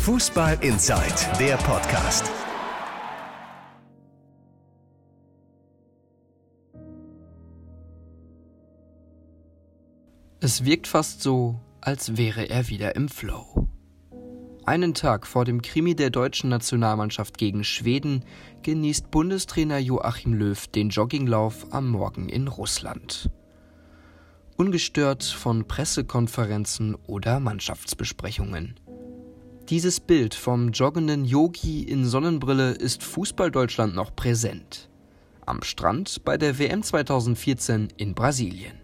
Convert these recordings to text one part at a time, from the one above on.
Fußball Inside, der Podcast. Es wirkt fast so, als wäre er wieder im Flow. Einen Tag vor dem Krimi der deutschen Nationalmannschaft gegen Schweden genießt Bundestrainer Joachim Löw den Jogginglauf am Morgen in Russland. Ungestört von Pressekonferenzen oder Mannschaftsbesprechungen. Dieses Bild vom joggenden Yogi in Sonnenbrille ist Fußball-Deutschland noch präsent. Am Strand bei der WM 2014 in Brasilien.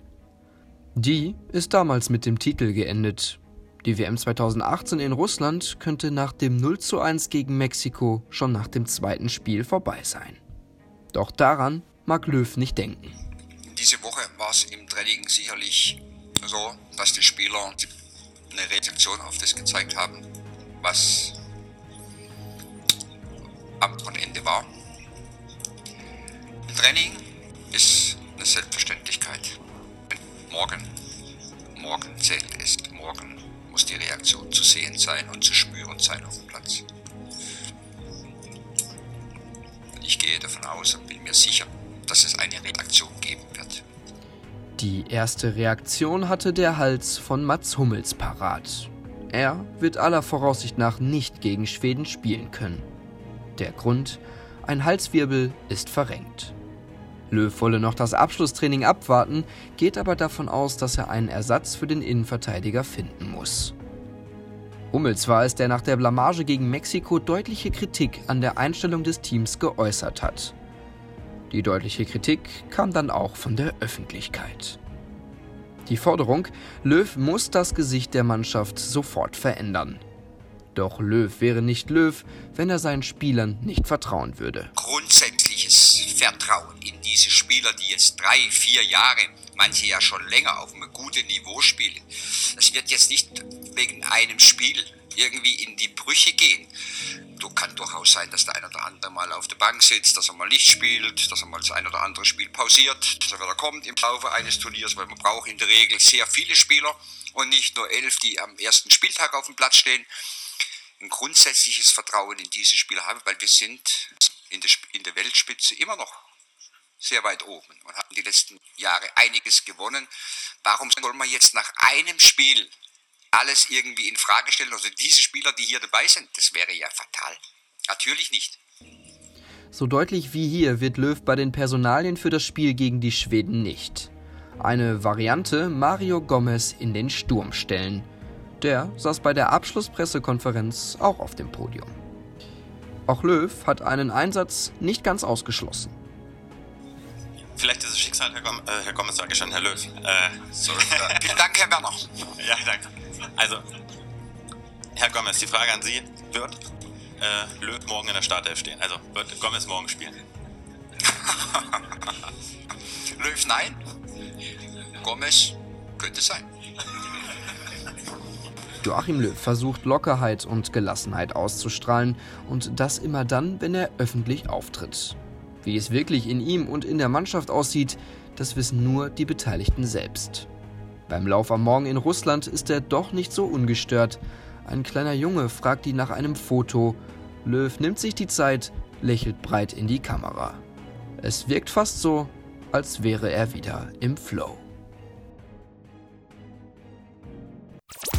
Die ist damals mit dem Titel geendet. Die WM 2018 in Russland könnte nach dem 0 zu 1 gegen Mexiko schon nach dem zweiten Spiel vorbei sein. Doch daran mag Löw nicht denken. Diese Woche war es im Training sicherlich so, dass die Spieler eine Reaktion auf das gezeigt haben, was am Wochenende war. Training ist eine Selbstverständlichkeit. Morgen, morgen zählt es. Morgen muss die Reaktion zu sehen sein und zu spüren sein auf dem Platz. Ich gehe davon aus und bin mir sicher, dass es eine Reaktion geben wird. Die erste Reaktion hatte der Hals von Mats Hummels parat. Er wird aller Voraussicht nach nicht gegen Schweden spielen können. Der Grund? Ein Halswirbel ist verrenkt. Löw wolle noch das Abschlusstraining abwarten, geht aber davon aus, dass er einen Ersatz für den Innenverteidiger finden muss. Hummels war es, der nach der Blamage gegen Mexiko deutliche Kritik an der Einstellung des Teams geäußert hat. Die deutliche Kritik kam dann auch von der Öffentlichkeit. Die Forderung, Löw muss das Gesicht der Mannschaft sofort verändern. Doch Löw wäre nicht Löw, wenn er seinen Spielern nicht vertrauen würde. Grundsätzliches Vertrauen in diese Spieler, die jetzt drei, vier Jahre, manche ja schon länger auf einem guten Niveau spielen. Das wird jetzt nicht wegen einem Spiel irgendwie in die Brüche gehen. Du kann durchaus sein, dass der eine oder andere mal auf der Bank sitzt, dass er mal nicht spielt, dass er mal das ein oder andere Spiel pausiert, dass er wieder kommt im Laufe eines Turniers, weil man braucht in der Regel sehr viele Spieler und nicht nur elf, die am ersten Spieltag auf dem Platz stehen. Ein grundsätzliches Vertrauen in diese Spieler haben, weil wir sind in der, in der Weltspitze immer noch sehr weit oben und haben die letzten Jahre einiges gewonnen. Warum soll man jetzt nach einem Spiel alles irgendwie in Frage stellen? Also diese Spieler, die hier dabei sind, das wäre ja fatal. Natürlich nicht. So deutlich wie hier wird Löw bei den Personalien für das Spiel gegen die Schweden nicht. Eine Variante Mario Gomez in den Sturm stellen. Der saß bei der Abschlusspressekonferenz auch auf dem Podium. Auch Löw hat einen Einsatz nicht ganz ausgeschlossen. Vielleicht ist es Schicksal, Herr, Gom äh, Herr ich schon, Herr Löw. Äh, Sorry. Vielen Dank, Herr Werner. ja, danke. Also, Herr Gomez, die Frage an Sie wird äh, Löw morgen in der Startelf stehen? Also, wird Gomez morgen spielen? Löw nein. Gomez könnte sein. Joachim Löw versucht Lockerheit und Gelassenheit auszustrahlen und das immer dann, wenn er öffentlich auftritt. Wie es wirklich in ihm und in der Mannschaft aussieht, das wissen nur die Beteiligten selbst. Beim Lauf am Morgen in Russland ist er doch nicht so ungestört. Ein kleiner Junge fragt ihn nach einem Foto. Löw nimmt sich die Zeit, lächelt breit in die Kamera. Es wirkt fast so, als wäre er wieder im Flow.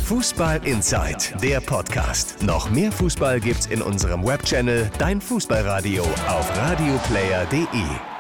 Fußball Inside, der Podcast. Noch mehr Fußball gibt's in unserem Webchannel Dein Fußballradio auf radioplayer.de.